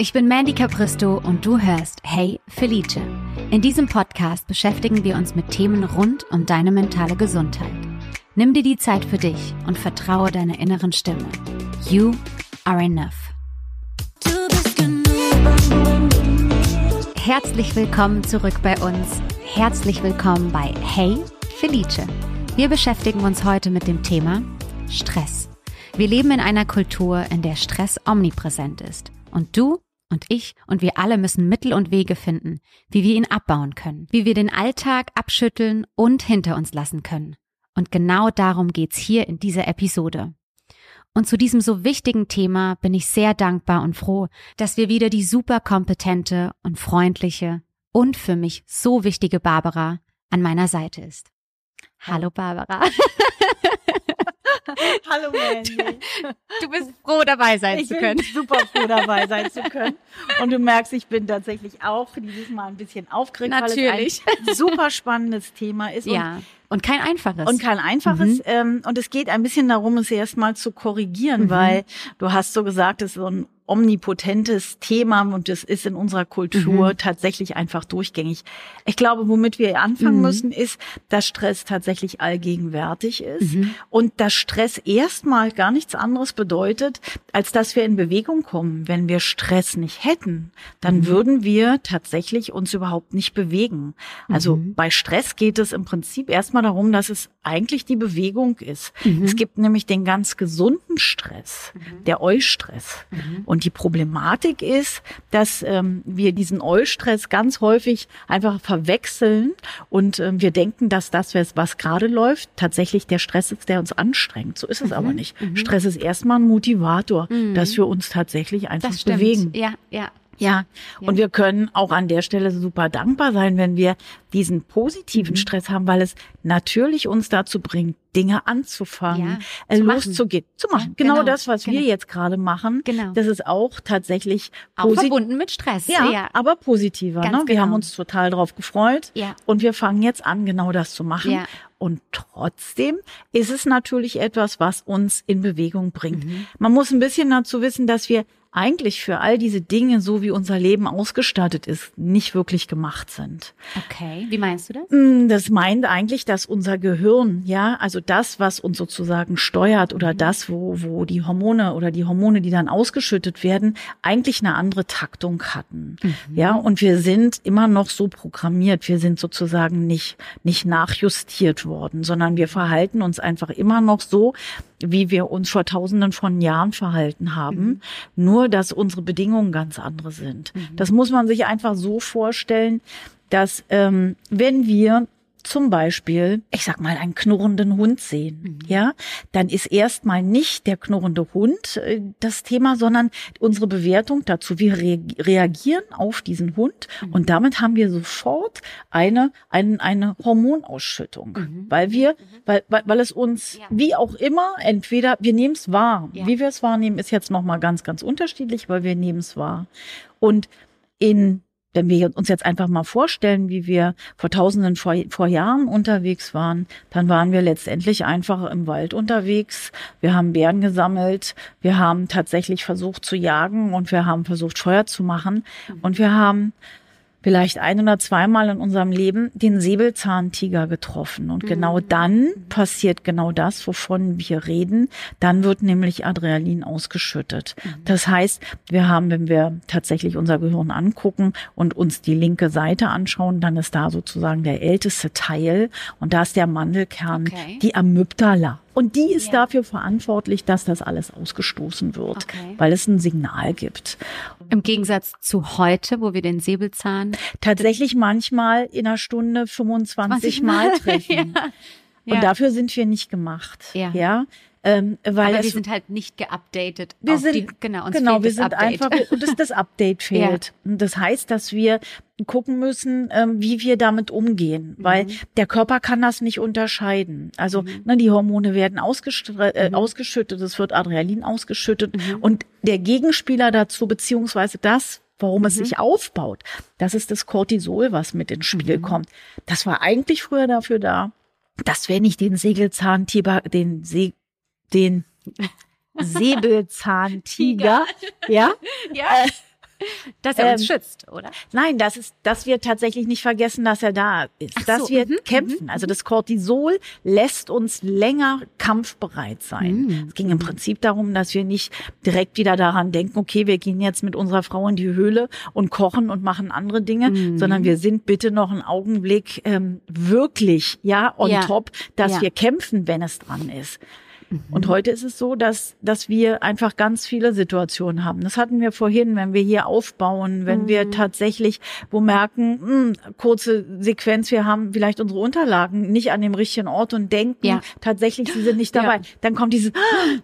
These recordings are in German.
Ich bin Mandy Capristo und du hörst Hey Felice. In diesem Podcast beschäftigen wir uns mit Themen rund um deine mentale Gesundheit. Nimm dir die Zeit für dich und vertraue deiner inneren Stimme. You are enough. Herzlich willkommen zurück bei uns. Herzlich willkommen bei Hey Felice. Wir beschäftigen uns heute mit dem Thema Stress. Wir leben in einer Kultur, in der Stress omnipräsent ist. Und du und ich und wir alle müssen Mittel und Wege finden, wie wir ihn abbauen können, wie wir den Alltag abschütteln und hinter uns lassen können. Und genau darum geht's hier in dieser Episode. Und zu diesem so wichtigen Thema bin ich sehr dankbar und froh, dass wir wieder die super kompetente und freundliche und für mich so wichtige Barbara an meiner Seite ist. Hallo Barbara. Hallo Mandy. Du bist froh dabei sein ich zu können. Bin super froh dabei sein zu können. Und du merkst, ich bin tatsächlich auch dieses Mal ein bisschen aufgeregt, Natürlich. weil es ein super spannendes Thema ist. Ja. Und kein einfaches. Und kein einfaches. Mhm. Ähm, und es geht ein bisschen darum, es erstmal zu korrigieren, mhm. weil du hast so gesagt, es ist so ein omnipotentes Thema und das ist in unserer Kultur mhm. tatsächlich einfach durchgängig. Ich glaube, womit wir anfangen mhm. müssen, ist, dass Stress tatsächlich allgegenwärtig ist mhm. und dass Stress erstmal gar nichts anderes bedeutet, als dass wir in Bewegung kommen. Wenn wir Stress nicht hätten, dann mhm. würden wir tatsächlich uns überhaupt nicht bewegen. Also mhm. bei Stress geht es im Prinzip erstmal darum, dass es eigentlich die Bewegung ist. Mhm. Es gibt nämlich den ganz gesunden Stress, der Eustress. Und und die Problematik ist, dass ähm, wir diesen Eustress ganz häufig einfach verwechseln und ähm, wir denken, dass das, was gerade läuft, tatsächlich der Stress ist, der uns anstrengt. So ist es mhm. aber nicht. Mhm. Stress ist erstmal ein Motivator, mhm. dass wir uns tatsächlich einfach bewegen. Ja, ja. Ja, und wir können auch an der Stelle super dankbar sein, wenn wir diesen positiven mhm. Stress haben, weil es natürlich uns dazu bringt, Dinge anzufangen, ja, äh, loszugehen, zu machen. Ja, genau, genau, das, was genau. wir jetzt gerade machen. Genau. Das ist auch tatsächlich auch verbunden mit Stress. Ja, ja. aber positiver. ne? Wir genau. haben uns total drauf gefreut ja. und wir fangen jetzt an, genau das zu machen. Ja. Und trotzdem ist es natürlich etwas, was uns in Bewegung bringt. Mhm. Man muss ein bisschen dazu wissen, dass wir eigentlich für all diese Dinge, so wie unser Leben ausgestattet ist, nicht wirklich gemacht sind. Okay, wie meinst du das? Mm, das meint eigentlich, dass unser Gehirn, ja, also das, was uns sozusagen steuert oder mhm. das, wo, wo die Hormone oder die Hormone, die dann ausgeschüttet werden, eigentlich eine andere Taktung hatten. Mhm. Ja, und wir sind immer noch so programmiert. Wir sind sozusagen nicht, nicht nachjustiert worden, sondern wir verhalten uns einfach immer noch so, wie wir uns vor tausenden von Jahren verhalten haben. Mhm. Nur, dass unsere Bedingungen ganz andere sind. Mhm. Das muss man sich einfach so vorstellen, dass ähm, wenn wir zum Beispiel, ich sag mal, einen knurrenden Hund sehen, mhm. ja, dann ist erstmal nicht der knurrende Hund äh, das Thema, sondern unsere Bewertung dazu. Wir re reagieren auf diesen Hund mhm. und damit haben wir sofort eine, eine, eine Hormonausschüttung, mhm. weil wir, mhm. weil, weil, weil es uns, ja. wie auch immer, entweder, wir nehmen es wahr. Ja. Wie wir es wahrnehmen, ist jetzt nochmal ganz, ganz unterschiedlich, weil wir nehmen es wahr. Und in wenn wir uns jetzt einfach mal vorstellen, wie wir vor tausenden vor, vor Jahren unterwegs waren, dann waren wir letztendlich einfach im Wald unterwegs. Wir haben Bären gesammelt, wir haben tatsächlich versucht zu jagen und wir haben versucht Feuer zu machen. Und wir haben vielleicht ein oder zweimal in unserem Leben den Säbelzahntiger getroffen. Und genau mhm. dann passiert genau das, wovon wir reden. Dann wird nämlich Adrenalin ausgeschüttet. Mhm. Das heißt, wir haben, wenn wir tatsächlich unser Gehirn angucken und uns die linke Seite anschauen, dann ist da sozusagen der älteste Teil und da ist der Mandelkern, okay. die Amygdala. Und die ist ja. dafür verantwortlich, dass das alles ausgestoßen wird, okay. weil es ein Signal gibt. Im Gegensatz zu heute, wo wir den Säbelzahn tatsächlich manchmal in einer Stunde 25 Mal, treffen. ja. Und ja. dafür sind wir nicht gemacht. Ja. ja? Ähm, weil Aber wir sind halt nicht geupdatet. Wir sind, die, genau, uns genau, wir sind Update. einfach, und das, das Update fehlt. ja. Das heißt, dass wir gucken müssen, ähm, wie wir damit umgehen, mhm. weil der Körper kann das nicht unterscheiden. Also mhm. ne, die Hormone werden äh, mhm. ausgeschüttet, es wird Adrenalin ausgeschüttet mhm. und der Gegenspieler dazu, beziehungsweise das, warum es mhm. sich aufbaut, das ist das Cortisol, was mit ins Spiel mhm. kommt. Das war eigentlich früher dafür da, dass wenn ich den Segelzahntiger, den See den Säbelzahntiger, ja, ja. Äh, Dass er uns Ähm, schützt, oder? Nein, das ist, dass wir tatsächlich nicht vergessen, dass er da ist, Ach dass so, wir mhm, kämpfen. Also das Cortisol lässt uns länger kampfbereit sein. Mhm. Es ging im Prinzip darum, dass wir nicht direkt wieder daran denken, okay, wir gehen jetzt mit unserer Frau in die Höhle und kochen und machen andere Dinge, Mhm. sondern wir sind bitte noch einen Augenblick ähm, wirklich, ja, on Ja. top, dass Ja. wir kämpfen, wenn es dran ist. Mhm. Und heute ist es so, dass, dass wir einfach ganz viele Situationen haben. Das hatten wir vorhin, wenn wir hier aufbauen, wenn Mhm. wir tatsächlich wo merken, hm, kurze Sequenz, wir haben vielleicht unsere Unterlagen nicht an dem richtigen Ort und denken Ja. tatsächlich, sie sind nicht Ja. dabei. Dann kommt dieses,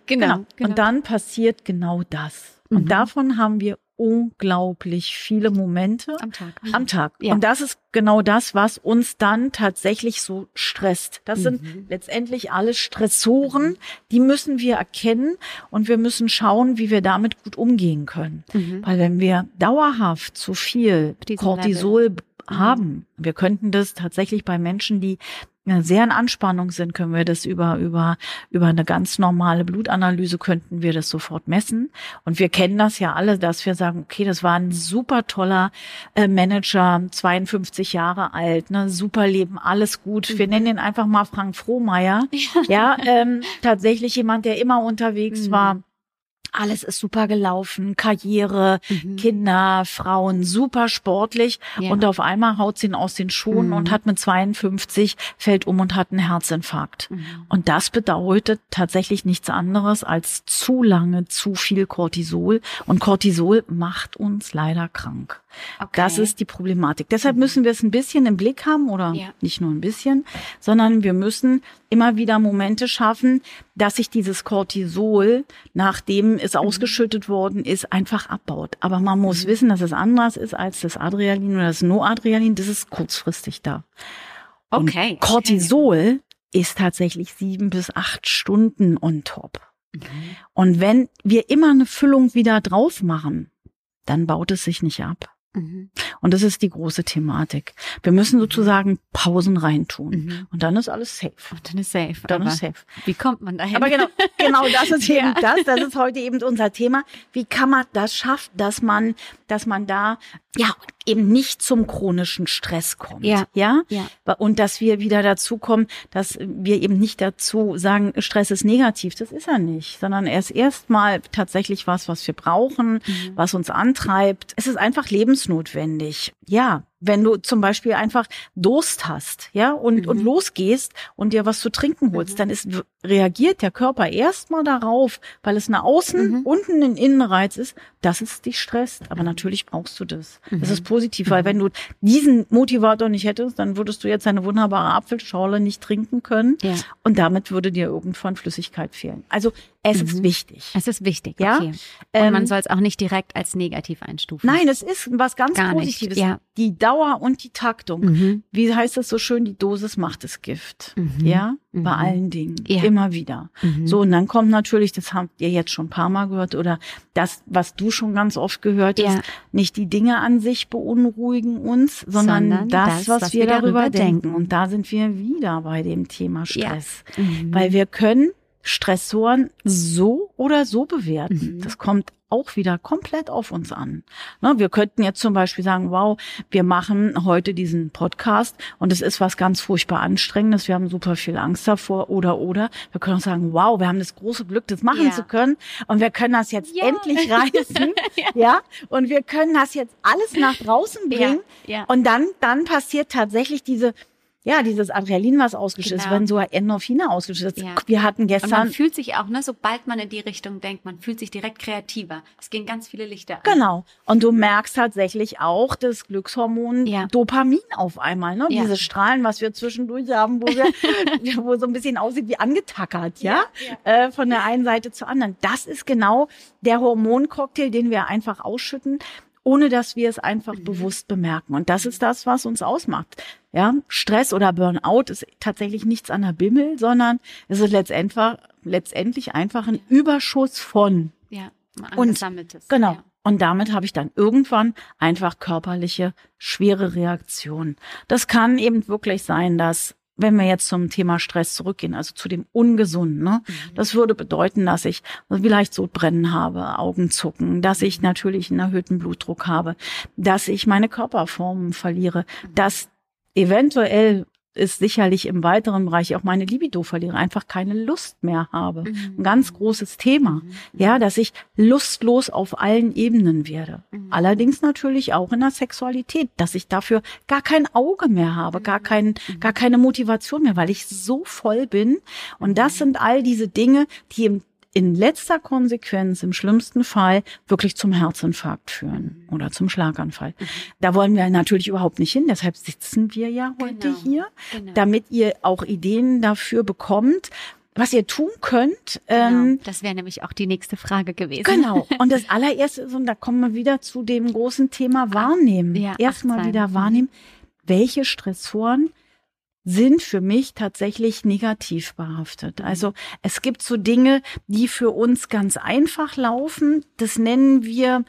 Genau, genau. Und dann passiert genau das. Mhm. Und davon haben wir unglaublich viele Momente Am Tag. am Tag. Ja. Und das ist genau das, was uns dann tatsächlich so stresst. Das Mhm. sind letztendlich alle Stressoren, die müssen wir erkennen und wir müssen schauen, wie wir damit gut umgehen können. Mhm. Weil wenn wir dauerhaft zu viel Cortisol Mhm. haben, wir könnten das tatsächlich bei Menschen, die sehr in Anspannung sind, können wir das über, über, über eine ganz normale Blutanalyse könnten wir das sofort messen. Und wir kennen das ja alle, dass wir sagen, okay, das war ein super toller äh, Manager, 52 Jahre alt, ne, super Leben, alles gut. Wir nennen ihn einfach mal Frank Frohmeier. Ja, ähm, tatsächlich jemand, der immer unterwegs Mhm. war. Alles ist super gelaufen, Karriere, Mhm. Kinder, Frauen, super sportlich. Ja. Und auf einmal haut sie ihn aus den Schuhen Mhm. und hat mit 52, fällt um und hat einen Herzinfarkt. Mhm. Und das bedeutet tatsächlich nichts anderes als zu lange, zu viel Cortisol. Und Cortisol macht uns leider krank. Okay. Das ist die Problematik. Deshalb müssen wir es ein bisschen im Blick haben oder Ja. nicht nur ein bisschen, sondern wir müssen immer wieder Momente schaffen, dass sich dieses Cortisol, nachdem es ausgeschüttet worden ist, einfach abbaut. Aber man muss wissen, dass es anders ist als das Adrenalin oder das Noadrenalin. Das ist kurzfristig da. Und Okay. Cortisol ist tatsächlich sieben bis acht Stunden on top. Mhm. Und wenn wir immer eine Füllung wieder drauf machen, dann baut es sich nicht ab. Mhm. Und das ist die große Thematik. Wir müssen sozusagen Pausen reintun. Mhm. Und dann ist alles safe. Und dann ist safe. Dann ist safe. Wie kommt man dahin? Aber genau, genau das ist Ja. eben das. Das ist heute eben unser Thema. Wie kann man das schaffen, dass man, dass man da, ja, eben nicht zum chronischen Stress kommt. Ja. Ja. Ja. Und dass wir wieder dazu kommen, dass wir eben nicht dazu sagen, Stress ist negativ. Das ist er nicht, sondern er ist erstmal tatsächlich was, was wir brauchen, Mhm. was uns antreibt. Es ist einfach lebensnotwendig. Ja. Wenn du zum Beispiel einfach Durst hast, ja, und, Mhm. und losgehst und dir was zu trinken holst, dann ist, reagiert der Körper erstmal darauf, weil es eine Außen- Mhm. und ein Innenreiz ist, dass es dich stresst. Aber natürlich brauchst du das. Das Mhm. ist positiv, weil wenn du diesen Motivator nicht hättest, dann würdest du jetzt eine wunderbare Apfelschorle nicht trinken können. Ja. Und damit würde dir irgendwann Flüssigkeit fehlen. Also es ist wichtig. Es ist wichtig. Ja, Okay. Und ähm, man soll es auch nicht direkt als negativ einstufen. Nein, es ist was ganz Gar nicht, Positives. ja. Die Dauer und die Taktung. Mhm. Wie heißt das so schön? Die Dosis macht das Gift. Mhm. Ja, Mhm. bei allen Dingen. Ja. Immer wieder. Mhm. So, und dann kommt natürlich, das habt ihr jetzt schon ein paar Mal gehört, oder das, was du schon ganz oft gehört Ja. hast, nicht die Dinge an sich beunruhigen uns, sondern, Sondern das, das, was, wir darüber denken. denken. Und da sind wir wieder bei dem Thema Stress. Mhm. Weil wir können Stressoren so oder so bewerten. Mhm. Das kommt auch wieder komplett auf uns an. Ne, wir könnten jetzt zum Beispiel sagen, wow, wir machen heute diesen Podcast und es ist was ganz furchtbar anstrengendes. Wir haben super viel Angst davor oder oder. Wir können auch sagen, wow, wir haben das große Glück, das machen Ja. zu können und wir können das jetzt Ja. endlich reißen, ja. und wir können das jetzt alles nach draußen bringen. Ja, ja. Und dann, dann passiert tatsächlich diese ja, dieses Adrenalin, was ausgeschüttet ist, Genau. wenn so Endorphine ausgeschüttet ist. Ja. Wir hatten Und man gestern, fühlt sich auch, ne, sobald man in die Richtung denkt, man fühlt sich direkt kreativer. Es gehen ganz viele Lichter an. Genau. Und du merkst tatsächlich auch das Glückshormon Ja. Dopamin auf einmal, ne? Ja. Diese Strahlen, was wir zwischendurch haben, wo wir, wo so ein bisschen aussieht wie angetackert, ja? Äh, von der einen Seite zur anderen. Das ist genau der Hormoncocktail, den wir einfach ausschütten, ohne dass wir es einfach Mhm. bewusst bemerken. Und das ist das, was uns ausmacht. Ja, Stress oder Burnout ist tatsächlich nichts an der Bimmel, sondern es ist letztendlich, letztendlich einfach ein Überschuss von Ja, mal Und- angesammeltes. Genau. Ja. Und damit habe ich dann irgendwann einfach körperliche schwere Reaktionen. Das kann eben wirklich sein, dass wenn wir jetzt zum Thema Stress zurückgehen, also zu dem Ungesunden, ne? Mhm. das würde bedeuten, dass ich vielleicht Sodbrennen habe, Augenzucken, dass ich natürlich einen erhöhten Blutdruck habe, dass ich meine Körperformen verliere, mhm. dass eventuell ist sicherlich im weiteren Bereich auch meine Libido verliere, einfach keine Lust mehr habe. Mhm. Ein ganz großes Thema. Mhm. Ja, dass ich lustlos auf allen Ebenen werde. Mhm. Allerdings natürlich auch in der Sexualität, dass ich dafür gar kein Auge mehr habe, gar mhm. kein, mhm. gar keine Motivation mehr, weil ich so voll bin. Und das mhm. sind all diese Dinge, die im in letzter Konsequenz im schlimmsten Fall wirklich zum Herzinfarkt führen oder zum Schlaganfall. Mhm. Da wollen wir natürlich überhaupt nicht hin. Deshalb sitzen wir ja heute genau. hier, genau. damit ihr auch Ideen dafür bekommt, was ihr tun könnt. Genau, ähm, das wäre nämlich auch die nächste Frage gewesen. Genau. Und das allererste ist, und da kommen wir wieder zu dem großen Thema Wahrnehmen. Ja, Erstmal wieder mhm. wahrnehmen, welche Stressoren sind für mich tatsächlich negativ behaftet. Mhm. Also es gibt so Dinge, die für uns ganz einfach laufen. Das nennen wir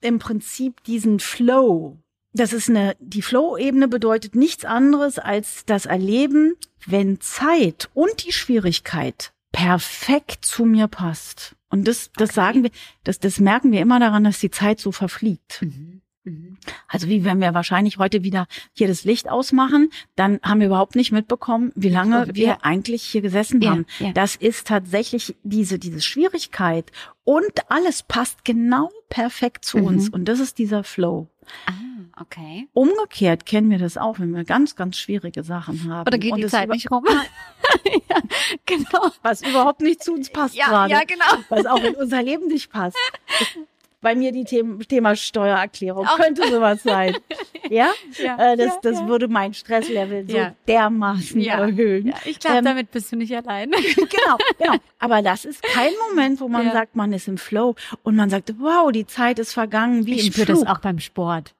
im Prinzip diesen Flow. Das ist eine, die Flow-Ebene bedeutet nichts anderes als das Erleben, wenn Zeit und die Schwierigkeit perfekt zu mir passt. Und das, das okay. sagen wir, das, das merken wir immer daran, dass die Zeit so verfliegt. Mhm. Mhm. Also wie wenn wir wahrscheinlich heute wieder hier das Licht ausmachen, dann haben wir überhaupt nicht mitbekommen, wie lange wir ja. eigentlich hier gesessen ja, haben. Ja. Das ist tatsächlich diese, diese Schwierigkeit und alles passt genau perfekt zu mhm. uns und das ist dieser Flow. Ah, okay. Umgekehrt kennen wir das auch, wenn wir ganz, ganz schwierige Sachen haben. Oder geht die Zeit nicht rum? ja, genau. Was überhaupt nicht zu uns passt ja, gerade. Ja, genau. Was auch in unser Leben nicht passt bei mir die Thema, Thema Steuererklärung. Auch. Könnte sowas sein. Ja? ja äh, das, ja, das ja. würde mein Stresslevel so dermaßen erhöhen. Ja, ich glaube, ähm, damit bist du nicht allein. genau, genau. Aber das ist kein Moment, wo man sagt, man ist im Flow und man sagt, wow, die Zeit ist vergangen wie ich im Flug. Ich spüre das auch beim Sport.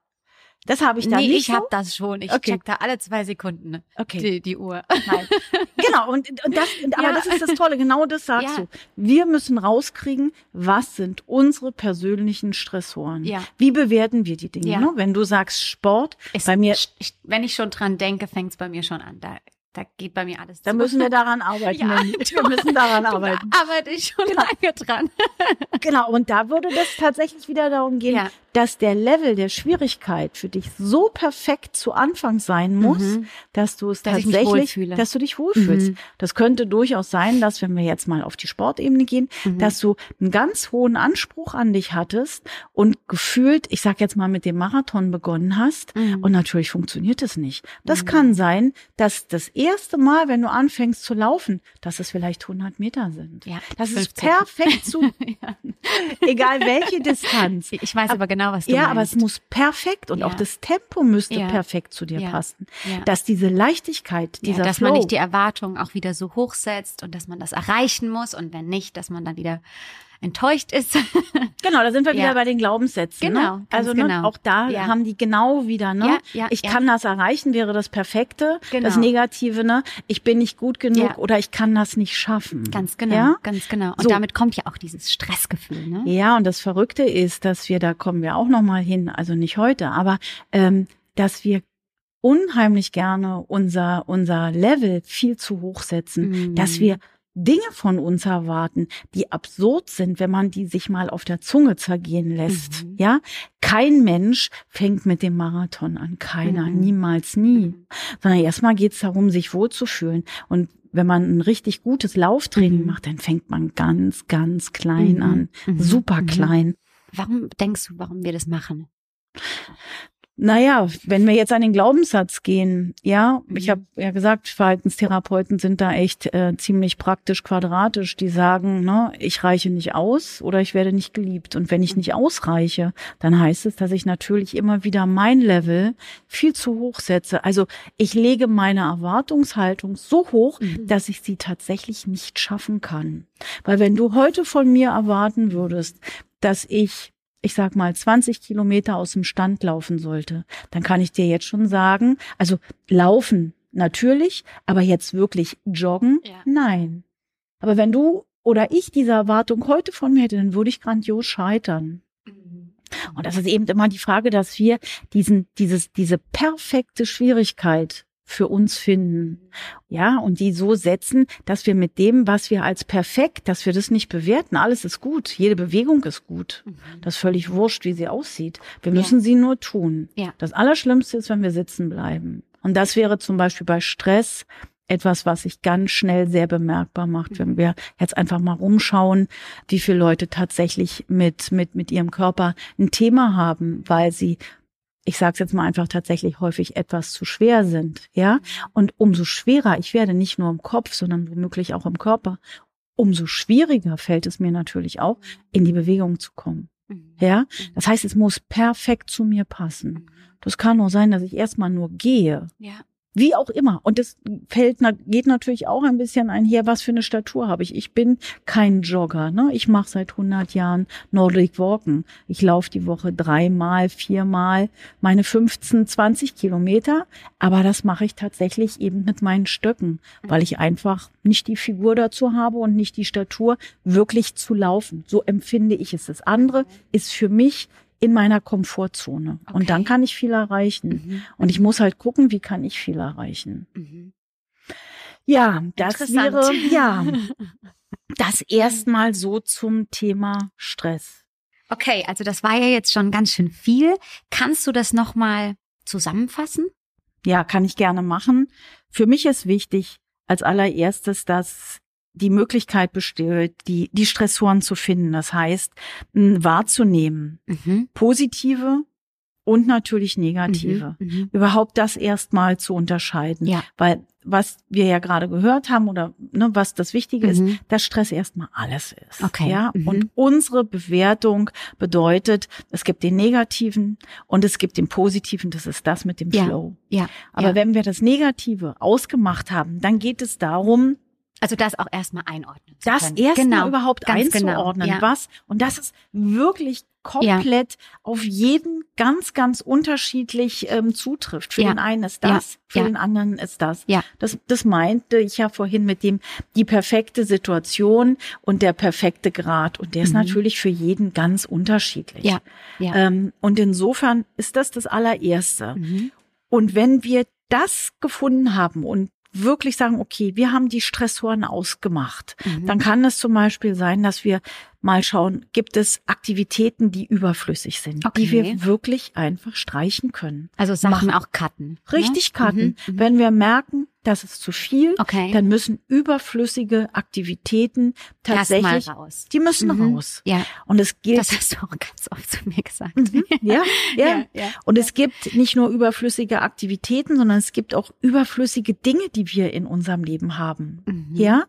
Das habe ich da nee, nicht. Ich so? habe das schon. Ich okay. check da alle zwei Sekunden okay. die, die Uhr. Nein. genau, und, und das, aber ja. das ist das Tolle, genau das sagst ja. du. Wir müssen rauskriegen, was sind unsere persönlichen Stressoren. Ja. Wie bewerten wir die Dinge? Ja. Ne? Wenn du sagst Sport, es, bei mir. Ich, wenn ich schon dran denke, fängt es bei mir schon an. Da da geht bei mir alles. Da müssen wir daran arbeiten. Ja, wir müssen daran arbeiten. Da arbeite ich schon genau. lange dran. genau, und da würde das tatsächlich wieder darum gehen, ja. dass der Level der Schwierigkeit für dich so perfekt zu Anfang sein muss, mhm. dass du es dass tatsächlich, dass du dich wohlfühlst. Mhm. Das könnte durchaus sein, dass wenn wir jetzt mal auf die Sportebene gehen, mhm. dass du einen ganz hohen Anspruch an dich hattest und gefühlt, ich sag jetzt mal mit dem Marathon begonnen hast mhm. und natürlich funktioniert es nicht. Das mhm. kann sein, dass das erste Mal, wenn du anfängst zu laufen, dass es vielleicht 100 Meter sind. Ja, das 15. ist perfekt zu, ja. egal welche Distanz. Ich weiß aber genau, was du Ja, meinst. aber es muss perfekt und ja. auch das Tempo müsste ja. perfekt zu dir passen. Dass diese Leichtigkeit, dieser Dass Flow, man nicht die Erwartungen auch wieder so hoch setzt und dass man das erreichen muss und wenn nicht, dass man dann wieder enttäuscht ist. genau, da sind wir ja. wieder bei den Glaubenssätzen. Ne? Genau. Ne? Also ne, genau. auch da ja. haben die genau wieder, ne? Ja, ich kann das erreichen, wäre das Perfekte. Genau. Das Negative, ne? Ich bin nicht gut genug oder ich kann das nicht schaffen. Ganz genau, ja? ganz genau. Und so. damit kommt ja auch dieses Stressgefühl, ne? Ja, und das Verrückte ist, dass wir, da kommen wir auch nochmal hin, also nicht heute, aber ähm, dass wir unheimlich gerne unser, unser Level viel zu hoch setzen, mm. dass wir Dinge von uns erwarten, die absurd sind, wenn man die sich mal auf der Zunge zergehen lässt. Mhm. Ja, kein Mensch fängt mit dem Marathon an, keiner, mhm. niemals, nie. Mhm. Sondern erstmal geht es darum, sich wohlzufühlen. Und wenn man ein richtig gutes Lauftraining mhm. macht, dann fängt man ganz, ganz klein mhm. an, super klein. Warum denkst du, warum wir das machen? Naja, wenn wir jetzt an den Glaubenssatz gehen, ja, ich habe ja gesagt, Verhaltenstherapeuten sind da echt äh, ziemlich praktisch quadratisch. Die sagen, ne, ich reiche nicht aus oder ich werde nicht geliebt. Und wenn ich nicht ausreiche, dann heißt es, dass ich natürlich immer wieder mein Level viel zu hoch setze. Also ich lege meine Erwartungshaltung so hoch, mhm. dass ich sie tatsächlich nicht schaffen kann. Weil wenn du heute von mir erwarten würdest, dass ich ich sag mal, 20 Kilometer aus dem Stand laufen sollte, dann kann ich dir jetzt schon sagen, also laufen natürlich, aber jetzt wirklich joggen, ja. nein. Aber wenn du oder ich diese Erwartung heute von mir hätte, dann würde ich grandios scheitern. Mhm. Und das ist eben immer die Frage, dass wir diesen, dieses, diese perfekte Schwierigkeit für uns finden. Ja, und die so setzen, dass wir mit dem, was wir als perfekt, dass wir das nicht bewerten. Alles ist gut. Jede Bewegung ist gut. Mhm. Das ist völlig wurscht, wie sie aussieht. Wir müssen ja. sie nur tun. Ja. Das Allerschlimmste ist, wenn wir sitzen bleiben. Und das wäre zum Beispiel bei Stress etwas, was sich ganz schnell sehr bemerkbar macht, wenn mhm. wir jetzt einfach mal rumschauen, wie viele Leute tatsächlich mit, mit, mit ihrem Körper ein Thema haben, weil sie ich sage es jetzt mal einfach tatsächlich häufig etwas zu schwer sind, ja. Und umso schwerer ich werde, nicht nur im Kopf, sondern womöglich auch im Körper, umso schwieriger fällt es mir natürlich auch, in die Bewegung zu kommen. Mhm. Ja, mhm. das heißt, es muss perfekt zu mir passen. Das kann nur sein, dass ich erstmal nur gehe. Ja. Wie auch immer. Und das fällt, geht natürlich auch ein bisschen einher, was für eine Statur habe ich. Ich bin kein Jogger. Ne? Ich mache seit 100 Jahren Nordic Walken. Ich laufe die Woche dreimal, viermal meine 15, 20 Kilometer. Aber das mache ich tatsächlich eben mit meinen Stöcken, weil ich einfach nicht die Figur dazu habe und nicht die Statur, wirklich zu laufen. So empfinde ich es. Das andere ist für mich in meiner Komfortzone. Okay. Und dann kann ich viel erreichen. Mhm. Und ich muss halt gucken, wie kann ich viel erreichen. Mhm. Ja, das wäre, ja, das erstmal so zum Thema Stress. Okay, also das war ja jetzt schon ganz schön viel. Kannst du das nochmal zusammenfassen? Ja, kann ich gerne machen. Für mich ist wichtig als allererstes, dass die Möglichkeit besteht, die, die Stressoren zu finden. Das heißt, wahrzunehmen. Mhm. Positive und natürlich negative. Mhm, mhm, Überhaupt das erstmal zu unterscheiden. Ja. Weil was wir ja gerade gehört haben oder ne, was das Wichtige mhm. ist, dass Stress erstmal alles ist. Okay. Ja. Mhm. Und unsere Bewertung bedeutet, es gibt den Negativen und es gibt den Positiven. Das ist das mit dem ja. Flow. Ja. Aber ja. wenn wir das Negative ausgemacht haben, dann geht es darum, also das auch erstmal einordnen. Das erstmal genau, überhaupt genau. einzuordnen, genau. ja. was. Und das ist wirklich komplett ja. auf jeden ganz, ganz unterschiedlich ähm, zutrifft. Für ja. den einen ist das, für den anderen ist das. Ja. Das, das meinte ich ja vorhin mit dem die perfekte Situation und der perfekte Grad. Und der ist mhm. natürlich für jeden ganz unterschiedlich. Ja. Ja. Ähm, und insofern ist das das allererste. Mhm. Und wenn wir das gefunden haben und wirklich sagen, okay, wir haben die Stressoren ausgemacht. Mhm. Dann kann es zum Beispiel sein, dass wir mal schauen, gibt es Aktivitäten, die überflüssig sind, okay. die wir wirklich einfach streichen können. Also Sachen Machen. auch cutten. Ne? Richtig ne? cutten. Mhm. Wenn wir merken, das ist zu viel, okay. dann müssen überflüssige Aktivitäten tatsächlich raus. Die müssen mhm. raus. Ja. Und es gilt. Das hast du auch ganz oft zu mir gesagt. Mhm. Ja, ja, ja, ja. Und es gibt nicht nur überflüssige Aktivitäten, sondern es gibt auch überflüssige Dinge, die wir in unserem Leben haben. Mhm. Ja,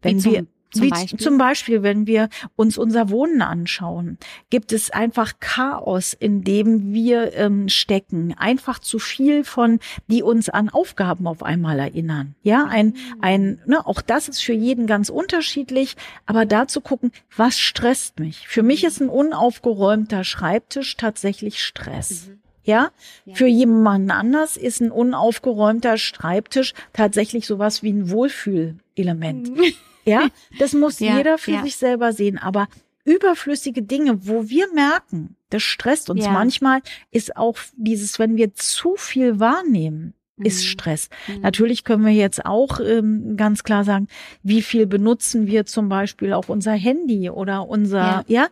wenn wir zum Wie Beispiel? zum Beispiel, wenn wir uns unser Wohnen anschauen, gibt es einfach Chaos, in dem wir ähm, stecken. Einfach zu viel von, die uns an Aufgaben auf einmal erinnern. Ja, ein, ein, ne, auch das ist für jeden ganz unterschiedlich. Aber da zu gucken, was stresst mich? Für mich ist ein unaufgeräumter Schreibtisch tatsächlich Stress. Mhm. Ja? ja? Für jemanden anders ist ein unaufgeräumter Schreibtisch tatsächlich sowas wie ein Wohlfühlelement. Ja, das muss ja, jeder für ja. sich selber sehen. Aber überflüssige Dinge, wo wir merken, das stresst uns ja. manchmal, ist auch dieses, wenn wir zu viel wahrnehmen, ist mhm. Stress. Mhm. Natürlich können wir jetzt auch ähm, ganz klar sagen, wie viel benutzen wir zum Beispiel auch unser Handy oder unser, ja, ja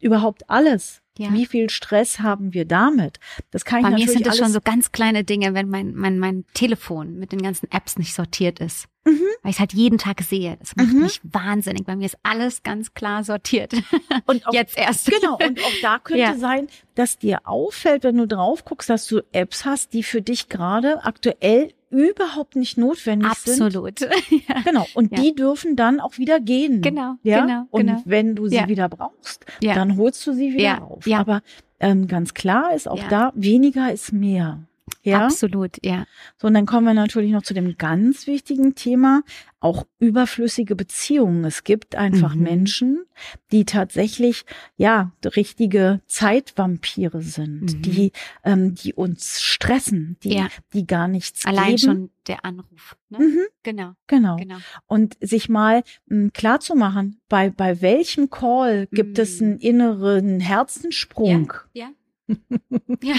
überhaupt alles. Ja. Wie viel Stress haben wir damit? Das kann Bei ich mir sind das schon so ganz kleine Dinge, wenn mein, mein, mein Telefon mit den ganzen Apps nicht sortiert ist. Mhm. Weil ich es halt jeden Tag sehe. Das macht mhm. mich wahnsinnig. Bei mir ist alles ganz klar sortiert. Und auch, jetzt erst. Genau. Und auch da könnte ja. sein, dass dir auffällt, wenn du drauf guckst, dass du Apps hast, die für dich gerade aktuell überhaupt nicht notwendig Absolut. sind. Absolut. ja. Genau. Und ja. die dürfen dann auch wieder gehen. Genau. Ja. Genau. Und genau. wenn du sie ja. wieder brauchst, dann holst du sie wieder auf. Ja. Aber ähm, ganz klar ist auch da, weniger ist mehr. Ja? Absolut, ja. So, und dann kommen wir natürlich noch zu dem ganz wichtigen Thema, auch überflüssige Beziehungen. Es gibt einfach mhm. Menschen, die tatsächlich, ja, richtige Zeitvampire sind, mhm. die, ähm, die uns stressen, die, ja. die gar nichts Allein geben. schon der Anruf. Ne? Mhm. Genau. genau. Genau. Und sich mal m, klar zu machen, bei, bei welchem Call gibt es mhm. einen inneren Herzenssprung? Ja. Ja. ja.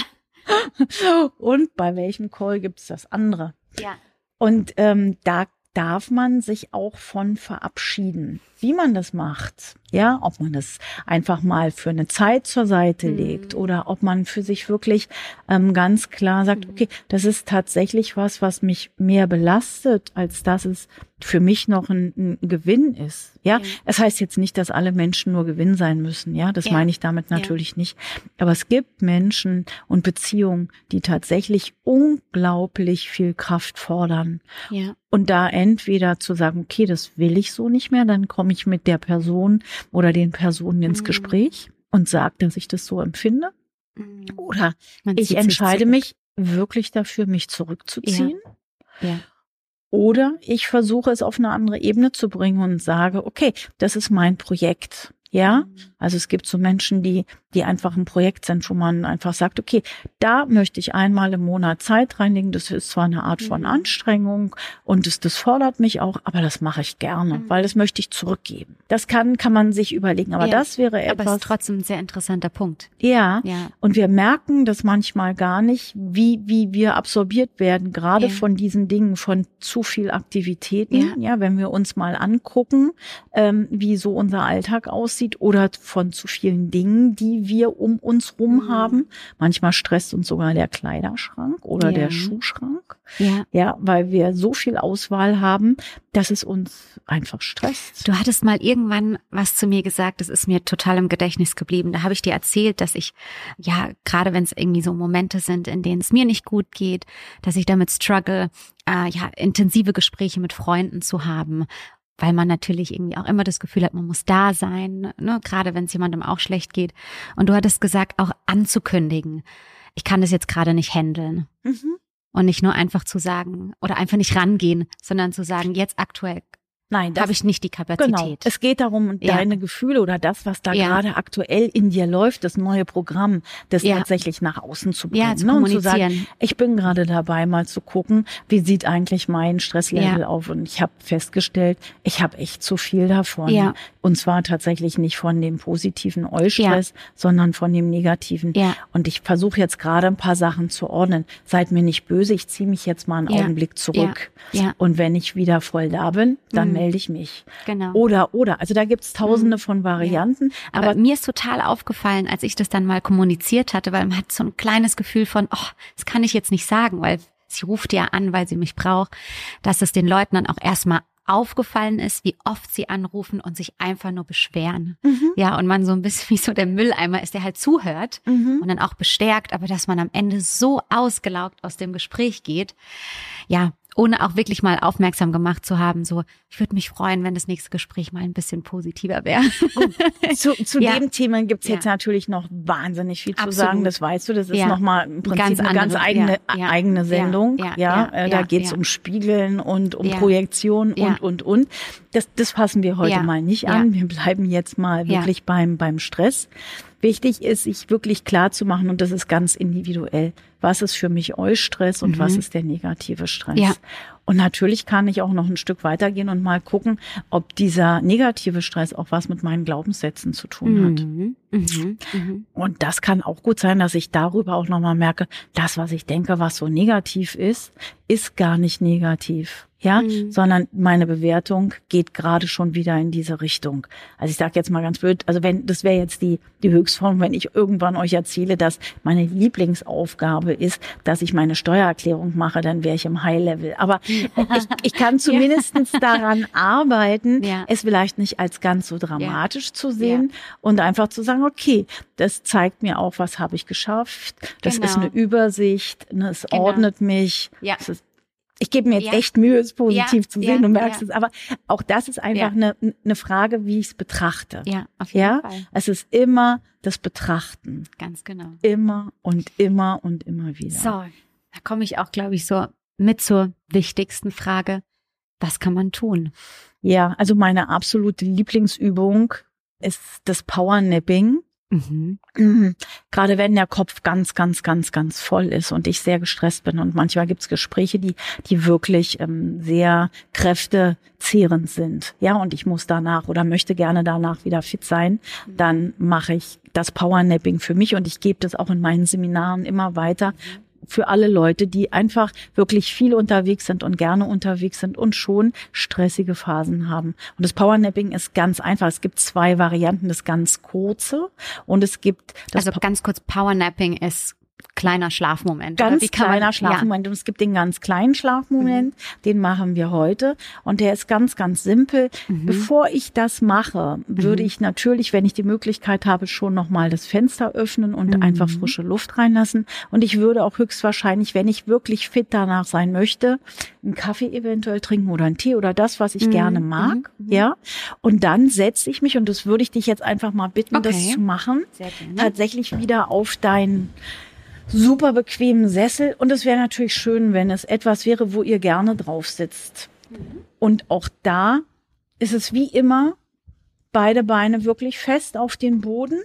Und bei welchem Call gibt es das andere? Ja. Und ähm, da darf man sich auch von verabschieden. Wie man das macht, ja, ob man das einfach mal für eine Zeit zur Seite mhm. legt oder ob man für sich wirklich ähm, ganz klar sagt, mhm. okay, das ist tatsächlich was, was mich mehr belastet, als dass es für mich noch ein, ein Gewinn ist. Ja, ja, es heißt jetzt nicht, dass alle Menschen nur Gewinn sein müssen. Ja, das ja. meine ich damit natürlich ja. nicht. Aber es gibt Menschen und Beziehungen, die tatsächlich unglaublich viel Kraft fordern. Ja. Und da entweder zu sagen, okay, das will ich so nicht mehr, dann komme ich mit der Person oder den Personen ins mhm. Gespräch und sage, dass ich das so empfinde. Mhm. Oder ich entscheide mich wirklich dafür, mich zurückzuziehen. Ja. Oder ich versuche es auf eine andere Ebene zu bringen und sage, okay, das ist mein Projekt. Ja, mhm. also es gibt so Menschen, die, die einfach ein Projekt sind, wo man einfach sagt, okay, da möchte ich einmal im Monat Zeit reinlegen. Das ist zwar eine Art von mhm. Anstrengung und das, das fordert mich auch, aber das mache ich gerne, mhm. weil das möchte ich zurückgeben. Das kann, kann man sich überlegen, aber ja, das wäre etwas. Aber ist trotzdem ein sehr interessanter Punkt. Ja, ja. Und wir merken das manchmal gar nicht, wie, wie wir absorbiert werden, gerade ja. von diesen Dingen, von zu viel Aktivitäten. Ja, ja wenn wir uns mal angucken, ähm, wie so unser Alltag aussieht aussieht oder von zu vielen Dingen, die wir um uns rum mhm. haben. Manchmal stresst uns sogar der Kleiderschrank oder ja. der Schuhschrank. Ja. ja, weil wir so viel Auswahl haben, dass es uns einfach stresst. Du hattest mal irgendwann was zu mir gesagt, das ist mir total im Gedächtnis geblieben. Da habe ich dir erzählt, dass ich, ja, gerade wenn es irgendwie so Momente sind, in denen es mir nicht gut geht, dass ich damit struggle, äh, ja, intensive Gespräche mit Freunden zu haben weil man natürlich irgendwie auch immer das Gefühl hat, man muss da sein, ne? gerade wenn es jemandem auch schlecht geht. Und du hattest gesagt, auch anzukündigen, ich kann das jetzt gerade nicht handeln. Mhm. Und nicht nur einfach zu sagen oder einfach nicht rangehen, sondern zu sagen, jetzt aktuell Nein, habe ich nicht die Kapazität. Genau. Es geht darum, ja. deine Gefühle oder das, was da ja. gerade aktuell in dir läuft, das neue Programm, das ja. tatsächlich nach außen zu bringen. Ja, zu ne? Und zu sagen, ich bin gerade dabei, mal zu gucken, wie sieht eigentlich mein Stresslevel auf. Und ich habe festgestellt, ich habe echt zu viel davon. Ja. Und zwar tatsächlich nicht von dem positiven Eustress, sondern von dem negativen. Ja. Und ich versuche jetzt gerade ein paar Sachen zu ordnen. Seid mir nicht böse, ich ziehe mich jetzt mal einen Augenblick zurück. Ja. Und wenn ich wieder voll da bin, dann mhm melde ich mich. Genau. Oder, oder. Also da gibt's tausende mhm. von Varianten. Ja. Aber, aber, mir ist total aufgefallen, als ich das dann mal kommuniziert hatte, weil man hat so ein kleines Gefühl von, oh, das kann ich jetzt nicht sagen, weil sie ruft ja an, weil sie mich braucht, dass es den Leuten dann auch erstmal aufgefallen ist, wie oft sie anrufen und sich einfach nur beschweren. Mhm. Ja, und man so ein bisschen wie so der Mülleimer ist, der halt zuhört mhm. und dann auch bestärkt, aber dass man am Ende so ausgelaugt aus dem Gespräch geht. Ja, ohne auch wirklich mal aufmerksam gemacht zu haben, so, ich würde mich freuen, wenn das nächste Gespräch mal ein bisschen positiver wäre. zu, zu ja. dem Thema gibt's jetzt ja. natürlich noch wahnsinnig viel Absolut. zu sagen, das weißt du, das ist ja. nochmal im Prinzip ganz eine ganz eigene, eigene Sendung. Ja, äh, da geht's um Spiegeln und um Projektion und, und, und. Das, das fassen wir heute mal nicht an. Wir bleiben jetzt mal wirklich beim, beim Stress. Wichtig ist, sich wirklich klar zu machen, und das ist ganz individuell, was ist für mich Eustress und mhm. was ist der negative Stress. Ja. Und natürlich kann ich auch noch ein Stück weitergehen und mal gucken, ob dieser negative Stress auch was mit meinen Glaubenssätzen zu tun hat. Mhm. Mhm. Mhm. Und das kann auch gut sein, dass ich darüber auch nochmal merke, das, was ich denke, was so negativ ist, ist gar nicht negativ ja, mhm. sondern meine Bewertung geht gerade schon wieder in diese Richtung. Also ich sage jetzt mal ganz blöd, also wenn das wäre jetzt die die Höchstform, wenn ich irgendwann euch erzähle, dass meine Lieblingsaufgabe ist, dass ich meine Steuererklärung mache, dann wäre ich im High Level. Aber ich, ich kann zumindestens daran arbeiten, es vielleicht nicht als ganz so dramatisch zu sehen und einfach zu sagen, okay, das zeigt mir auch, was habe ich geschafft. Das genau. ist eine Übersicht, ne, es genau. ordnet mich. Ja. Ist ich gebe mir jetzt ja. echt Mühe, es positiv ja, zu sehen, du merkst es. Aber auch das ist einfach eine, eine Frage, wie ich es betrachte. Ja, auf jeden ja? Fall. Es ist immer das Betrachten. Ganz genau. Immer und immer und immer wieder. So, da komme ich auch, glaube ich, so mit zur wichtigsten Frage. Was kann man tun? Ja, also meine absolute Lieblingsübung ist das Powernapping. Mhm. Mhm. Gerade wenn der Kopf ganz, ganz, ganz, ganz voll ist und ich sehr gestresst bin. Und manchmal gibt's Gespräche, die, die wirklich ähm, sehr kräftezehrend sind. Ja, und ich muss danach oder möchte gerne danach wieder fit sein. Dann mache ich das Powernapping für mich und ich gebe das auch in meinen Seminaren immer weiter, für alle Leute, die einfach wirklich viel unterwegs sind und gerne unterwegs sind und schon stressige Phasen haben. Und das Powernapping ist ganz einfach. Es gibt zwei Varianten, das ganz kurze und es gibt das Also ganz kurz, Powernapping ist kleiner Schlafmoment. Ganz kleiner man, Schlafmoment. Ja. Und es gibt den ganz kleinen Schlafmoment, mhm. den machen wir heute. Und der ist ganz, ganz simpel. Mhm. Bevor ich das mache, würde mhm. ich natürlich, wenn ich die Möglichkeit habe, schon nochmal das Fenster öffnen und mhm. einfach frische Luft reinlassen. Und ich würde auch höchstwahrscheinlich, wenn ich wirklich fit danach sein möchte, einen Kaffee eventuell trinken oder einen Tee oder das, was ich mhm. gerne mag. Mhm. Ja. Und dann setze ich mich, und das würde ich dich jetzt einfach mal bitten, okay. das zu machen, tatsächlich wieder auf dein super bequemen Sessel. Und es wäre natürlich schön, wenn es etwas wäre, wo ihr gerne drauf sitzt. Mhm. Und auch da ist es wie immer beide Beine wirklich fest auf den Boden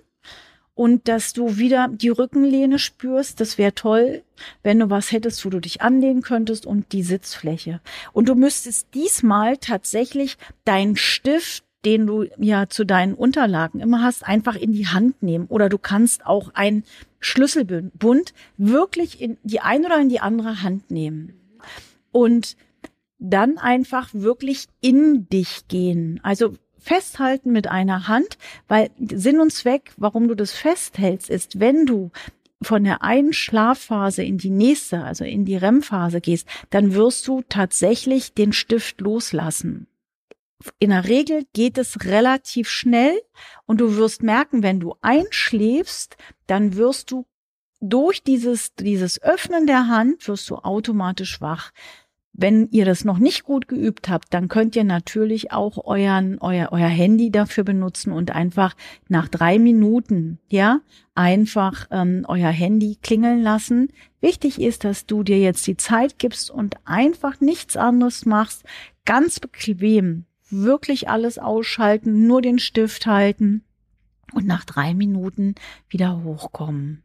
und dass du wieder die Rückenlehne spürst. Das wäre toll, wenn du was hättest, wo du dich anlehnen könntest und die Sitzfläche. Und du müsstest diesmal tatsächlich deinen Stift den du ja zu deinen Unterlagen immer hast, einfach in die Hand nehmen. Oder du kannst auch ein Schlüsselbund wirklich in die eine oder in die andere Hand nehmen. Und dann einfach wirklich in dich gehen. Also festhalten mit einer Hand, weil Sinn und Zweck, warum du das festhältst, ist, wenn du von der einen Schlafphase in die nächste, also in die REM-Phase gehst, dann wirst du tatsächlich den Stift loslassen in der Regel geht es relativ schnell und du wirst merken, wenn du einschläfst, dann wirst du durch dieses, dieses Öffnen der Hand wirst du automatisch wach. Wenn ihr das noch nicht gut geübt habt, dann könnt ihr natürlich auch euren, euer, euer Handy dafür benutzen und einfach nach drei Minuten, ja, einfach ähm, euer Handy klingeln lassen. Wichtig ist, dass du dir jetzt die Zeit gibst und einfach nichts anderes machst, ganz bequem wirklich alles ausschalten, nur den Stift halten und nach drei Minuten wieder hochkommen.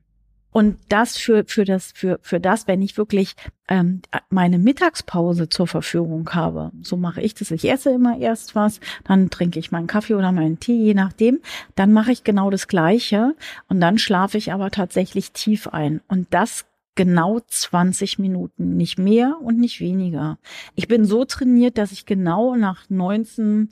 Und das für, für das, für, für das, wenn ich wirklich ähm, meine Mittagspause zur Verfügung habe. So mache ich das. Ich esse immer erst was, dann trinke ich meinen Kaffee oder meinen Tee, je nachdem. Dann mache ich genau das Gleiche und dann schlafe ich aber tatsächlich tief ein. Und das genau 20 Minuten, nicht mehr und nicht weniger. Ich bin so trainiert, dass ich genau nach 19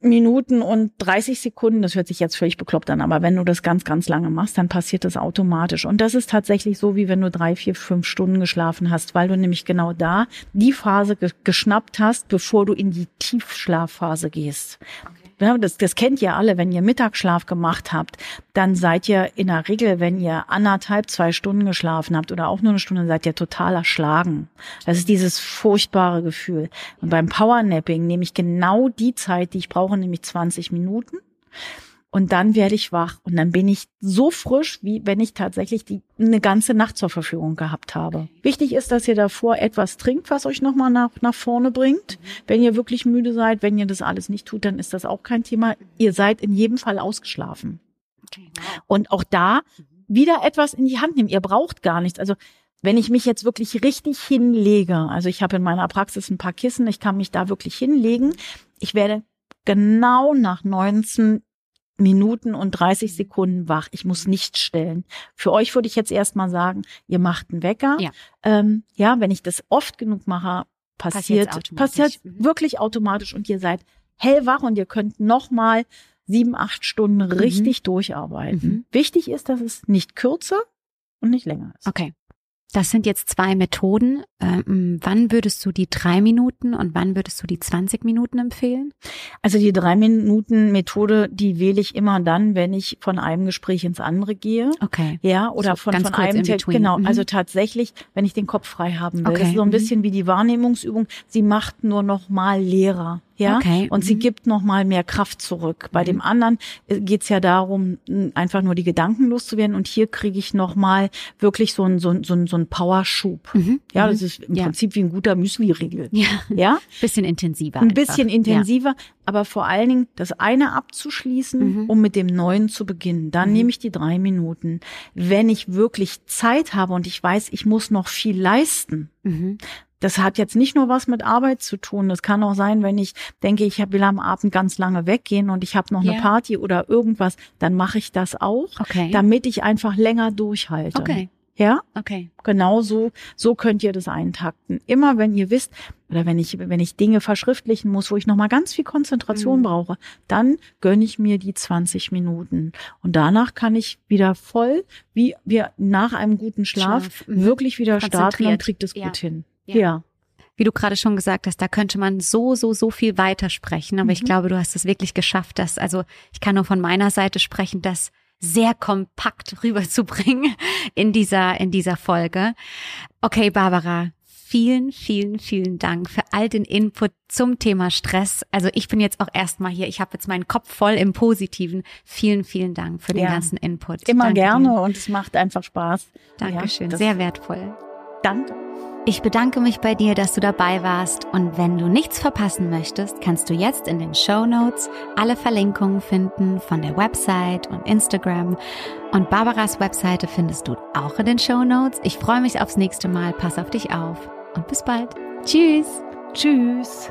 Minuten und 30 Sekunden, das hört sich jetzt völlig bekloppt an, aber wenn du das ganz, ganz lange machst, dann passiert das automatisch. Und das ist tatsächlich so, wie wenn du drei, vier, fünf Stunden geschlafen hast, weil du nämlich genau da die Phase ge geschnappt hast, bevor du in die Tiefschlafphase gehst. Okay. Das, das kennt ihr alle, wenn ihr Mittagsschlaf gemacht habt, dann seid ihr in der Regel, wenn ihr anderthalb, zwei Stunden geschlafen habt oder auch nur eine Stunde, seid ihr total erschlagen. Das ist dieses furchtbare Gefühl. Und beim Powernapping nehme ich genau die Zeit, die ich brauche, nämlich 20 Minuten und dann werde ich wach und dann bin ich so frisch, wie wenn ich tatsächlich die eine ganze Nacht zur Verfügung gehabt habe. Wichtig ist, dass ihr davor etwas trinkt, was euch nochmal nach, nach vorne bringt. Mhm. Wenn ihr wirklich müde seid, wenn ihr das alles nicht tut, dann ist das auch kein Thema. Ihr seid in jedem Fall ausgeschlafen. Und auch da wieder etwas in die Hand nehmen. Ihr braucht gar nichts. Also wenn ich mich jetzt wirklich richtig hinlege, also ich habe in meiner Praxis ein paar Kissen, ich kann mich da wirklich hinlegen. Ich werde genau nach 19 Minuten und 30 Sekunden wach. Ich muss nicht stellen. Für euch würde ich jetzt erstmal sagen, ihr macht einen Wecker. Ja, ähm, ja wenn ich das oft genug mache, passiert, passiert mhm. wirklich automatisch und ihr seid hellwach und ihr könnt nochmal sieben, acht Stunden mhm. richtig durcharbeiten. Mhm. Wichtig ist, dass es nicht kürzer und nicht länger ist. Okay. Das sind jetzt zwei Methoden. Ähm, wann würdest du die drei Minuten und wann würdest du die 20 Minuten empfehlen? Also die drei Minuten Methode, die wähle ich immer dann, wenn ich von einem Gespräch ins andere gehe. Okay. Ja, oder so, von, von einem Tag. Genau. Mhm. Also tatsächlich, wenn ich den Kopf frei haben will. Okay. Das ist so ein mhm. bisschen wie die Wahrnehmungsübung. Sie macht nur noch mal leerer ja, okay. und mhm. sie gibt noch mal mehr Kraft zurück. Bei mhm. dem anderen äh, geht's ja darum, einfach nur die Gedanken loszuwerden und hier kriege ich noch mal wirklich so einen so ein, so ein, so ein Powerschub. Mhm. Ja, das mhm. ist im ja. Prinzip wie ein guter Müsli-Riegel. Ja. ja, bisschen intensiver. Ein bisschen intensiver, ja. aber vor allen Dingen das eine abzuschließen, mhm. um mit dem neuen zu beginnen. Dann mhm. nehme ich die drei Minuten. Wenn ich wirklich Zeit habe und ich weiß, ich muss noch viel leisten, mhm das hat jetzt nicht nur was mit Arbeit zu tun. Das kann auch sein, wenn ich denke, ich will am Abend ganz lange weggehen und ich habe noch yeah. eine Party oder irgendwas, dann mache ich das auch, okay. damit ich einfach länger durchhalte. Okay. Ja? Okay. Genau so, so könnt ihr das eintakten. Immer wenn ihr wisst, oder wenn ich, wenn ich Dinge verschriftlichen muss, wo ich nochmal ganz viel Konzentration Mhm. brauche, dann gönne ich mir die 20 Minuten. Und danach kann ich wieder voll, wie wir nach einem guten Schlaf, Schlaf, mhm. wirklich wieder starten und kriegt es Ja. gut hin. Ja. Ja. Wie du gerade schon gesagt hast, da könnte man so, so, so viel weitersprechen. Aber ich Mhm. glaube, du hast es wirklich geschafft, das, also ich kann nur von meiner Seite sprechen, das sehr kompakt rüberzubringen in dieser, in dieser Folge. Okay, Barbara. Vielen, vielen, vielen Dank für all den Input zum Thema Stress. Also ich bin jetzt auch erstmal hier. Ich habe jetzt meinen Kopf voll im Positiven. Vielen, vielen Dank für den Ja. ganzen Input. Immer Danke gerne Dir. und es macht einfach Spaß. Dankeschön. Ja, Sehr wertvoll. Danke. Ich bedanke mich bei dir, dass du dabei warst und wenn du nichts verpassen möchtest, kannst du jetzt in den Show Notes alle Verlinkungen finden von der Website und Instagram und Barbaras Webseite findest du auch in den Show Notes. Ich freue mich aufs nächste Mal. Pass auf dich auf und bis bald. Tschüss. Tschüss.